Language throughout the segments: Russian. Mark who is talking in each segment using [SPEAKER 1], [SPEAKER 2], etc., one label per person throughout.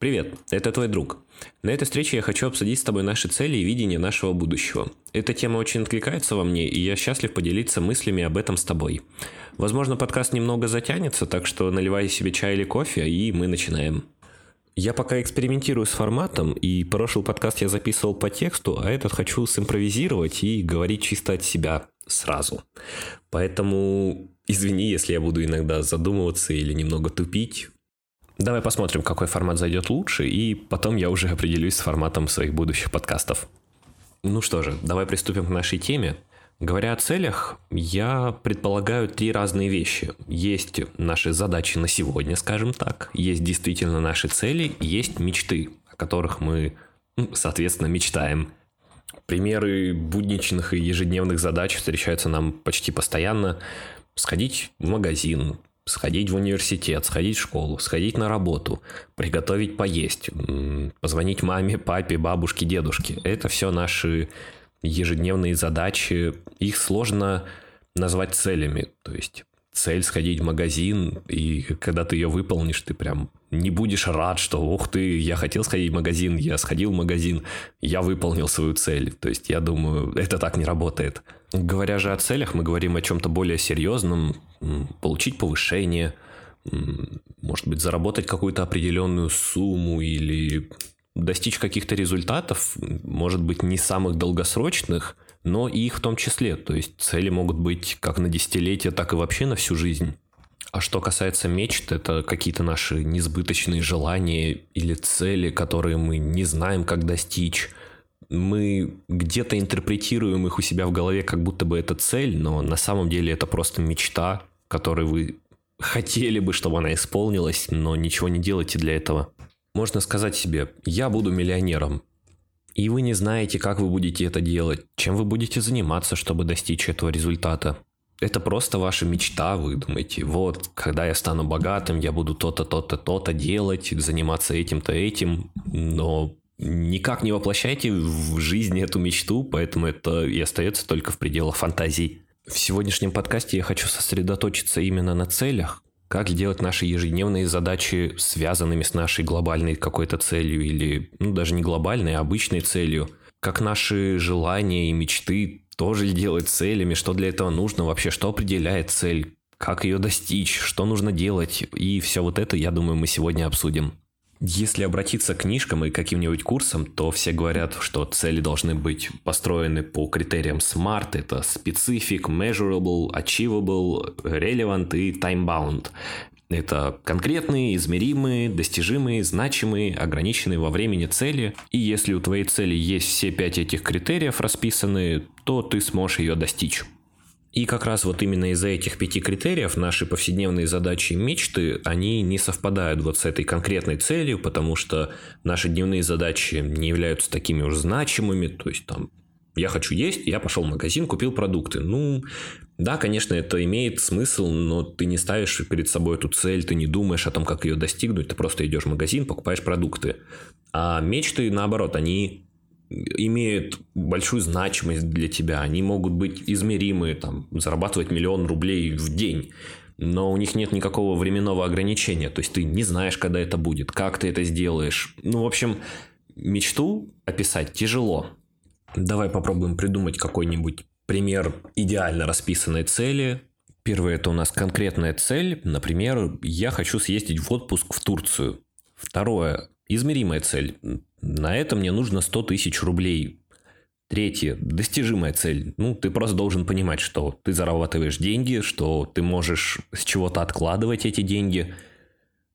[SPEAKER 1] Привет, это твой друг. На этой встрече я хочу обсудить с тобой наши цели и видение нашего будущего. Эта тема очень откликается во мне, и я счастлив поделиться мыслями об этом с тобой. Возможно, подкаст немного затянется, так что наливай себе чай или кофе, и мы начинаем. Я пока экспериментирую с форматом, и прошлый подкаст я записывал по тексту, а этот хочу симпровизировать и говорить чисто от себя сразу. Поэтому извини, если я буду иногда задумываться или немного тупить. Давай посмотрим, какой формат зайдет лучше, и потом я уже определюсь с форматом своих будущих подкастов. Ну что же, давай приступим к нашей теме. Говоря о целях, я предполагаю три разные вещи. Есть наши задачи на сегодня, скажем так, есть действительно наши цели, есть мечты, о которых мы, ну, соответственно, мечтаем. Примеры будничных и ежедневных задач встречаются нам почти постоянно. Сходить в магазин, сходить в университет, сходить в школу, сходить на работу, приготовить поесть, позвонить маме, папе, бабушке, дедушке. Это все наши ежедневные задачи, их сложно назвать целями. То есть цель сходить в магазин, и когда ты ее выполнишь, ты прям не будешь рад, что ух ты, я хотел сходить в магазин, я сходил в магазин, я выполнил свою цель. То есть я думаю, это так не работает. Говоря же о целях, мы говорим о чем-то более серьезном, получить повышение, может быть, заработать какую-то определенную сумму или достичь каких-то результатов, может быть, не самых долгосрочных, но и их в том числе. То есть цели могут быть как на десятилетия, так и вообще на всю жизнь. А что касается мечт, это какие-то наши несбыточные желания или цели, которые мы не знаем, как достичь. Мы где-то интерпретируем их у себя в голове, как будто бы это цель, но на самом деле это просто мечта, которой вы хотели бы, чтобы она исполнилась, но ничего не делаете для этого. Можно сказать себе, я буду миллионером. И вы не знаете, как вы будете это делать, чем вы будете заниматься, чтобы достичь этого результата. Это просто ваша мечта, вы думаете, вот, когда я стану богатым, я буду то-то, то-то, то-то делать, заниматься этим-то, этим, но никак не воплощайте в жизни эту мечту, поэтому это и остается только в пределах фантазий. В сегодняшнем подкасте я хочу сосредоточиться именно на целях, как сделать наши ежедневные задачи связанными с нашей глобальной какой-то целью или, ну, даже не глобальной, а обычной целью, как наши желания и мечты тоже сделать целями, что для этого нужно вообще, что определяет цель, как ее достичь, что нужно делать, и все вот это, я думаю, мы сегодня обсудим. Если обратиться к книжкам и каким-нибудь курсам, то все говорят, что цели должны быть построены по критериям SMART. Это Specific, Measurable, Achievable, Relevant и Time-Bound. Это конкретные, измеримые, достижимые, значимые, ограниченные во времени цели. И если у твоей цели есть все пять этих критериев расписаны, то ты сможешь ее достичь. И как раз вот именно из-за этих пяти критериев наши повседневные задачи и мечты, они не совпадают вот с этой конкретной целью, потому что наши дневные задачи не являются такими уж значимыми, то есть там я хочу есть, я пошел в магазин, купил продукты. Ну, да, конечно, это имеет смысл, но ты не ставишь перед собой эту цель, ты не думаешь о том, как ее достигнуть, ты просто идешь в магазин, покупаешь продукты. А мечты, наоборот, они имеют большую значимость для тебя. Они могут быть измеримы, там, зарабатывать миллион рублей в день. Но у них нет никакого временного ограничения. То есть ты не знаешь, когда это будет, как ты это сделаешь. Ну, в общем, мечту описать тяжело. Давай попробуем придумать какой-нибудь пример идеально расписанной цели. Первое это у нас конкретная цель. Например, я хочу съездить в отпуск в Турцию. Второе измеримая цель. На это мне нужно 100 тысяч рублей. Третье, достижимая цель. Ну, ты просто должен понимать, что ты зарабатываешь деньги, что ты можешь с чего-то откладывать эти деньги.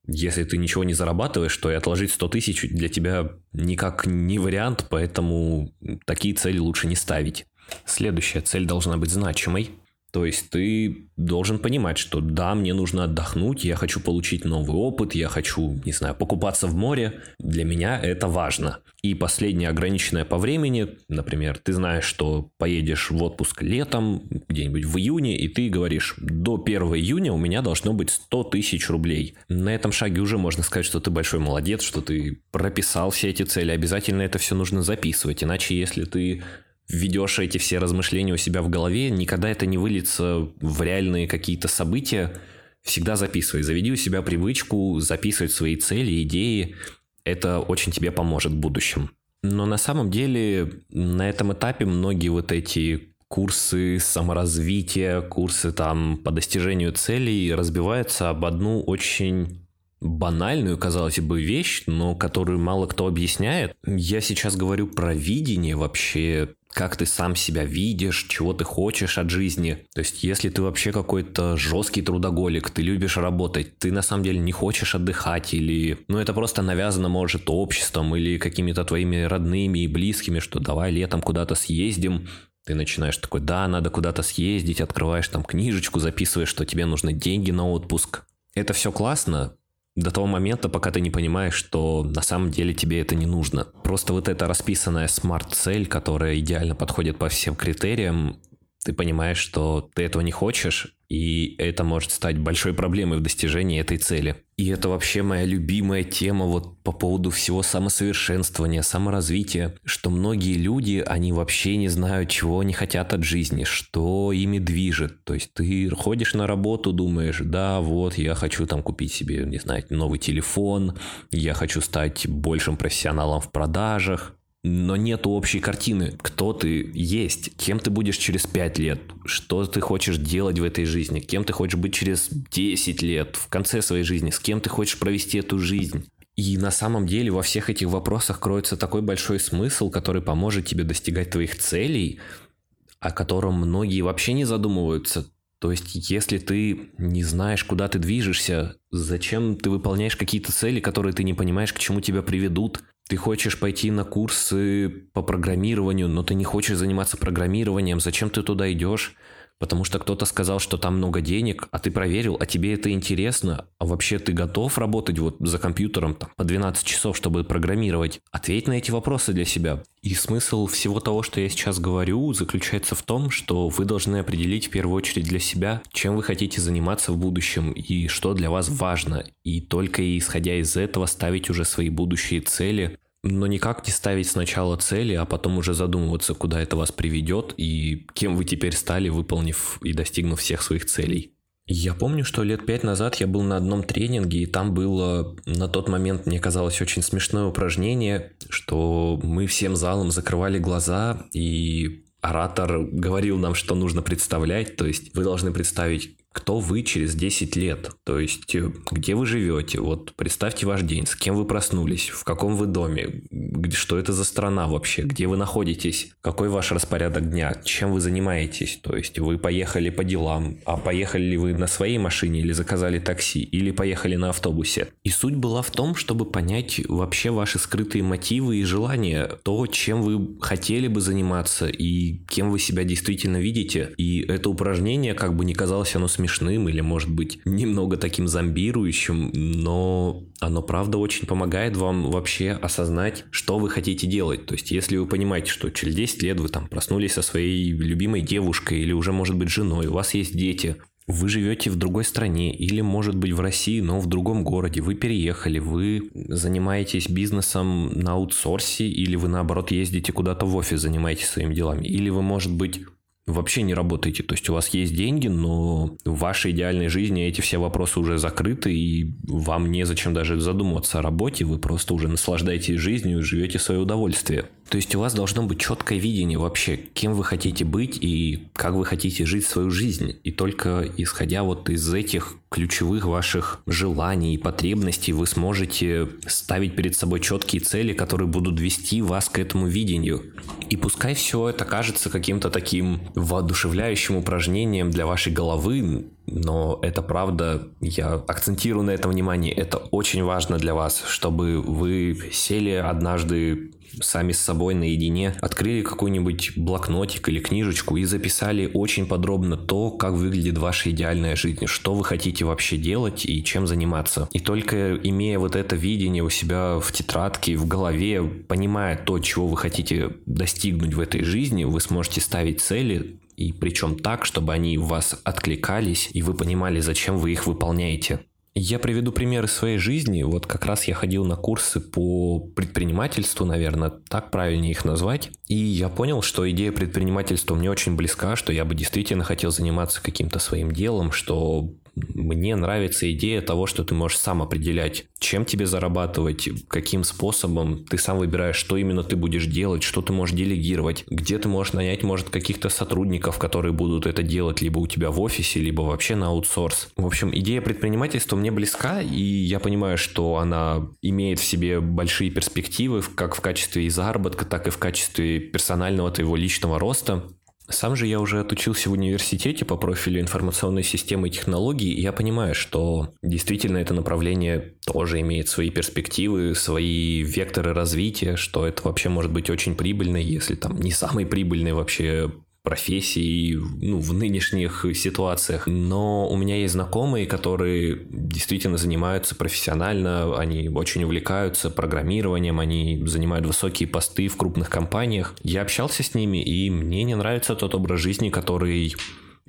[SPEAKER 1] Если ты ничего не зарабатываешь, то и отложить 100 тысяч для тебя никак не вариант, поэтому такие цели лучше не ставить. Следующая цель должна быть значимой. То есть ты должен понимать, что да, мне нужно отдохнуть, я хочу получить новый опыт, я хочу, не знаю, покупаться в море. Для меня это важно. И последнее ограниченное по времени, например, ты знаешь, что поедешь в отпуск летом, где-нибудь в июне, и ты говоришь, до 1 июня у меня должно быть 100 тысяч рублей. На этом шаге уже можно сказать, что ты большой молодец, что ты прописал все эти цели. Обязательно это все нужно записывать, иначе если ты ведешь эти все размышления у себя в голове, никогда это не выльется в реальные какие-то события. Всегда записывай. Заведи у себя привычку записывать свои цели, идеи. это очень тебе поможет в будущем. Но на самом деле на этом этапе многие вот эти курсы саморазвития, курсы там по достижению целей разбиваются об одну очень банальную, казалось бы, вещь, но которую мало кто объясняет. Я сейчас говорю про видение вообще, как ты сам себя видишь, чего ты хочешь от жизни. То есть, если ты вообще какой-то жесткий трудоголик, ты любишь работать, ты на самом деле не хочешь отдыхать или... Ну, это просто навязано, может, обществом или какими-то твоими родными и близкими, что давай летом куда-то съездим, ты начинаешь такой, да, надо куда-то съездить, открываешь там книжечку, записываешь, что тебе нужны деньги на отпуск. Это все классно, до того момента, пока ты не понимаешь, что на самом деле тебе это не нужно. Просто вот эта расписанная смарт-цель, которая идеально подходит по всем критериям, ты понимаешь, что ты этого не хочешь, и это может стать большой проблемой в достижении этой цели. И это вообще моя любимая тема вот по поводу всего самосовершенствования, саморазвития, что многие люди, они вообще не знают, чего они хотят от жизни, что ими движет. То есть ты ходишь на работу, думаешь, да, вот я хочу там купить себе, не знаю, новый телефон, я хочу стать большим профессионалом в продажах, но нет общей картины, кто ты есть, кем ты будешь через 5 лет, что ты хочешь делать в этой жизни, кем ты хочешь быть через 10 лет, в конце своей жизни, с кем ты хочешь провести эту жизнь. И на самом деле во всех этих вопросах кроется такой большой смысл, который поможет тебе достигать твоих целей, о котором многие вообще не задумываются. То есть, если ты не знаешь, куда ты движешься, зачем ты выполняешь какие-то цели, которые ты не понимаешь, к чему тебя приведут, ты хочешь пойти на курсы по программированию, но ты не хочешь заниматься программированием, зачем ты туда идешь? Потому что кто-то сказал, что там много денег, а ты проверил, а тебе это интересно, а вообще ты готов работать вот за компьютером там, по 12 часов, чтобы программировать? Ответь на эти вопросы для себя. И смысл всего того, что я сейчас говорю, заключается в том, что вы должны определить в первую очередь для себя, чем вы хотите заниматься в будущем и что для вас важно. И только исходя из этого ставить уже свои будущие цели, но никак не ставить сначала цели, а потом уже задумываться, куда это вас приведет и кем вы теперь стали, выполнив и достигнув всех своих целей. Я помню, что лет пять назад я был на одном тренинге, и там было на тот момент, мне казалось, очень смешное упражнение, что мы всем залом закрывали глаза, и оратор говорил нам, что нужно представлять, то есть вы должны представить кто вы через 10 лет, то есть э, где вы живете, вот представьте ваш день, с кем вы проснулись, в каком вы доме, что это за страна вообще, где вы находитесь, какой ваш распорядок дня, чем вы занимаетесь, то есть вы поехали по делам, а поехали ли вы на своей машине или заказали такси, или поехали на автобусе. И суть была в том, чтобы понять вообще ваши скрытые мотивы и желания, то, чем вы хотели бы заниматься и кем вы себя действительно видите. И это упражнение, как бы не казалось оно смешным, смешным или, может быть, немного таким зомбирующим, но оно, правда, очень помогает вам вообще осознать, что вы хотите делать. То есть, если вы понимаете, что через 10 лет вы там проснулись со своей любимой девушкой или уже, может быть, женой, у вас есть дети, вы живете в другой стране или, может быть, в России, но в другом городе. Вы переехали, вы занимаетесь бизнесом на аутсорсе или вы, наоборот, ездите куда-то в офис, занимаетесь своими делами. Или вы, может быть, вообще не работаете. То есть у вас есть деньги, но в вашей идеальной жизни эти все вопросы уже закрыты, и вам незачем даже задумываться о работе, вы просто уже наслаждаетесь жизнью и живете свое удовольствие. То есть у вас должно быть четкое видение вообще, кем вы хотите быть и как вы хотите жить свою жизнь. И только исходя вот из этих ключевых ваших желаний и потребностей вы сможете ставить перед собой четкие цели, которые будут вести вас к этому видению. И пускай все это кажется каким-то таким воодушевляющим упражнением для вашей головы, но это правда, я акцентирую на этом внимание, это очень важно для вас, чтобы вы сели однажды сами с собой наедине, открыли какой-нибудь блокнотик или книжечку и записали очень подробно то, как выглядит ваша идеальная жизнь, что вы хотите вообще делать и чем заниматься. И только имея вот это видение у себя в тетрадке, в голове, понимая то, чего вы хотите достигнуть в этой жизни, вы сможете ставить цели, и причем так, чтобы они в вас откликались, и вы понимали, зачем вы их выполняете. Я приведу примеры своей жизни. Вот как раз я ходил на курсы по предпринимательству, наверное, так правильнее их назвать. И я понял, что идея предпринимательства мне очень близка, что я бы действительно хотел заниматься каким-то своим делом, что Мне нравится идея того, что ты можешь сам определять, чем тебе зарабатывать, каким способом. Ты сам выбираешь, что именно ты будешь делать, что ты можешь делегировать, где ты можешь нанять, может, каких-то сотрудников, которые будут это делать либо у тебя в офисе, либо вообще на аутсорс. В общем, идея предпринимательства мне близка, и я понимаю, что она имеет в себе большие перспективы, как в качестве и заработка, так и в качестве персонального твоего личного роста. Сам же я уже отучился в университете по профилю информационной системы и технологий, и я понимаю, что действительно это направление тоже имеет свои перспективы, свои векторы развития, что это вообще может быть очень прибыльно, если там не самый прибыльный вообще профессий ну, в нынешних ситуациях. Но у меня есть знакомые, которые действительно занимаются профессионально, они очень увлекаются программированием, они занимают высокие посты в крупных компаниях. Я общался с ними, и мне не нравится тот образ жизни, который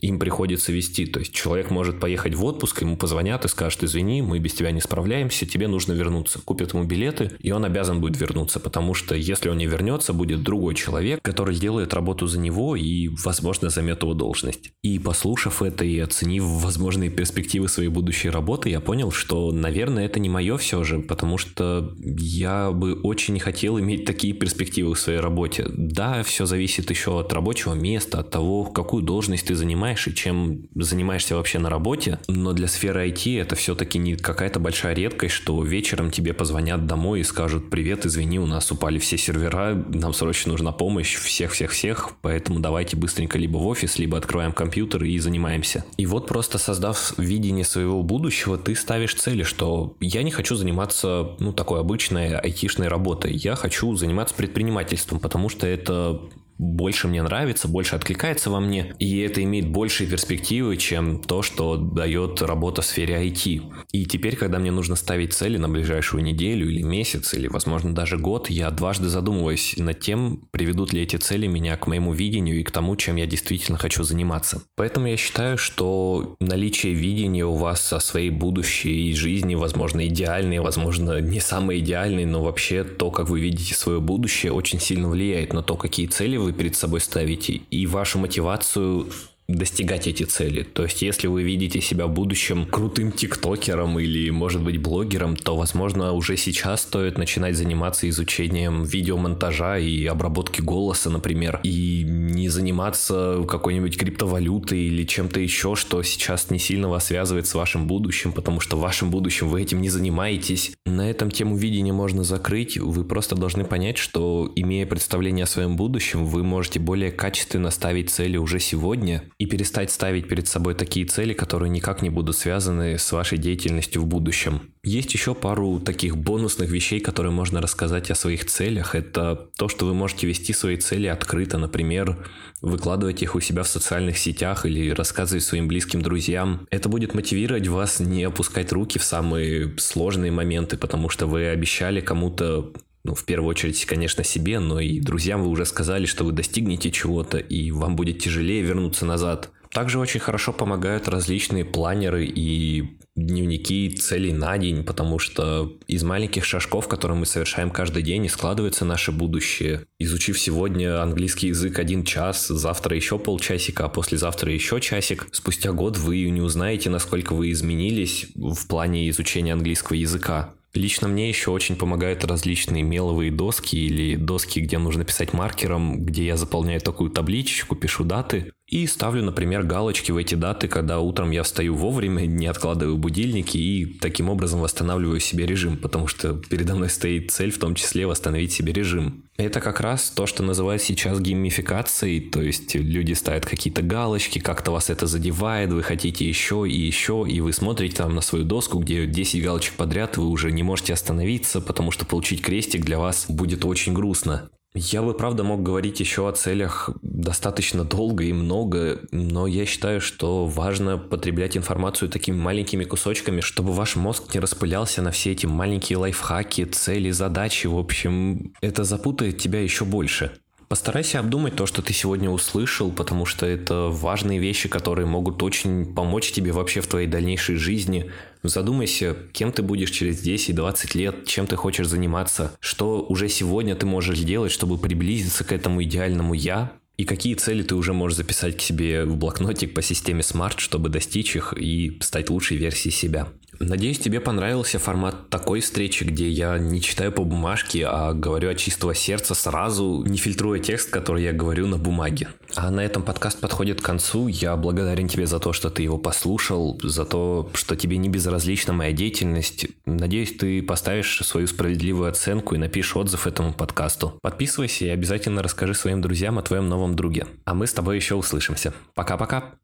[SPEAKER 1] им приходится вести. То есть человек может поехать в отпуск, ему позвонят и скажут, извини, мы без тебя не справляемся, тебе нужно вернуться. Купят ему билеты, и он обязан будет вернуться, потому что если он не вернется, будет другой человек, который сделает работу за него и, возможно, займет его должность. И послушав это и оценив возможные перспективы своей будущей работы, я понял, что, наверное, это не мое все же, потому что я бы очень хотел иметь такие перспективы в своей работе. Да, все зависит еще от рабочего места, от того, какую должность ты занимаешь, занимаешь и чем занимаешься вообще на работе. Но для сферы IT это все-таки не какая-то большая редкость, что вечером тебе позвонят домой и скажут «Привет, извини, у нас упали все сервера, нам срочно нужна помощь всех-всех-всех, поэтому давайте быстренько либо в офис, либо открываем компьютер и занимаемся». И вот просто создав видение своего будущего, ты ставишь цели, что я не хочу заниматься, ну, такой обычной айтишной работой, я хочу заниматься предпринимательством, потому что это больше мне нравится, больше откликается во мне, и это имеет большие перспективы, чем то, что дает работа в сфере IT. И теперь, когда мне нужно ставить цели на ближайшую неделю или месяц, или, возможно, даже год, я дважды задумываюсь над тем, приведут ли эти цели меня к моему видению и к тому, чем я действительно хочу заниматься. Поэтому я считаю, что наличие видения у вас о своей будущей жизни, возможно, идеальной, возможно, не самой идеальной, но вообще то, как вы видите свое будущее, очень сильно влияет на то, какие цели вы перед собой ставите, и вашу мотивацию достигать эти цели. То есть, если вы видите себя в будущем крутым тиктокером или, может быть, блогером, то, возможно, уже сейчас стоит начинать заниматься изучением видеомонтажа и обработки голоса, например, и не заниматься какой-нибудь криптовалютой или чем-то еще, что сейчас не сильно вас связывает с вашим будущим, потому что в вашем будущем вы этим не занимаетесь. На этом тему видения можно закрыть. Вы просто должны понять, что, имея представление о своем будущем, вы можете более качественно ставить цели уже сегодня, и перестать ставить перед собой такие цели, которые никак не будут связаны с вашей деятельностью в будущем. Есть еще пару таких бонусных вещей, которые можно рассказать о своих целях. Это то, что вы можете вести свои цели открыто, например, выкладывать их у себя в социальных сетях или рассказывать своим близким друзьям. Это будет мотивировать вас не опускать руки в самые сложные моменты, потому что вы обещали кому-то ну, в первую очередь, конечно, себе, но и друзьям вы уже сказали, что вы достигнете чего-то, и вам будет тяжелее вернуться назад. Также очень хорошо помогают различные планеры и дневники целей на день, потому что из маленьких шажков, которые мы совершаем каждый день, и складывается наше будущее. Изучив сегодня английский язык один час, завтра еще полчасика, а послезавтра еще часик, спустя год вы не узнаете, насколько вы изменились в плане изучения английского языка. Лично мне еще очень помогают различные меловые доски или доски, где нужно писать маркером, где я заполняю такую табличку, пишу даты и ставлю, например, галочки в эти даты, когда утром я встаю вовремя, не откладываю будильники и таким образом восстанавливаю себе режим, потому что передо мной стоит цель в том числе восстановить себе режим. Это как раз то, что называют сейчас геймификацией, то есть люди ставят какие-то галочки, как-то вас это задевает, вы хотите еще и еще, и вы смотрите там на свою доску, где 10 галочек подряд, вы уже не можете остановиться, потому что получить крестик для вас будет очень грустно. Я бы, правда, мог говорить еще о целях достаточно долго и много, но я считаю, что важно потреблять информацию такими маленькими кусочками, чтобы ваш мозг не распылялся на все эти маленькие лайфхаки, цели, задачи. В общем, это запутает тебя еще больше. Постарайся обдумать то, что ты сегодня услышал, потому что это важные вещи, которые могут очень помочь тебе вообще в твоей дальнейшей жизни. Задумайся, кем ты будешь через 10-20 лет, чем ты хочешь заниматься, что уже сегодня ты можешь сделать, чтобы приблизиться к этому идеальному «я», И какие цели ты уже можешь записать к себе в блокнотик по системе Smart, чтобы достичь их и стать лучшей версией себя. Надеюсь, тебе понравился формат такой встречи, где я не читаю по бумажке, а говорю от чистого сердца сразу, не фильтруя текст, который я говорю на бумаге. А на этом подкаст подходит к концу. Я благодарен тебе за то, что ты его послушал, за то, что тебе не безразлична моя деятельность. Надеюсь, ты поставишь свою справедливую оценку и напишешь отзыв этому подкасту. Подписывайся и обязательно расскажи своим друзьям о твоем новом друге. А мы с тобой еще услышимся. Пока-пока.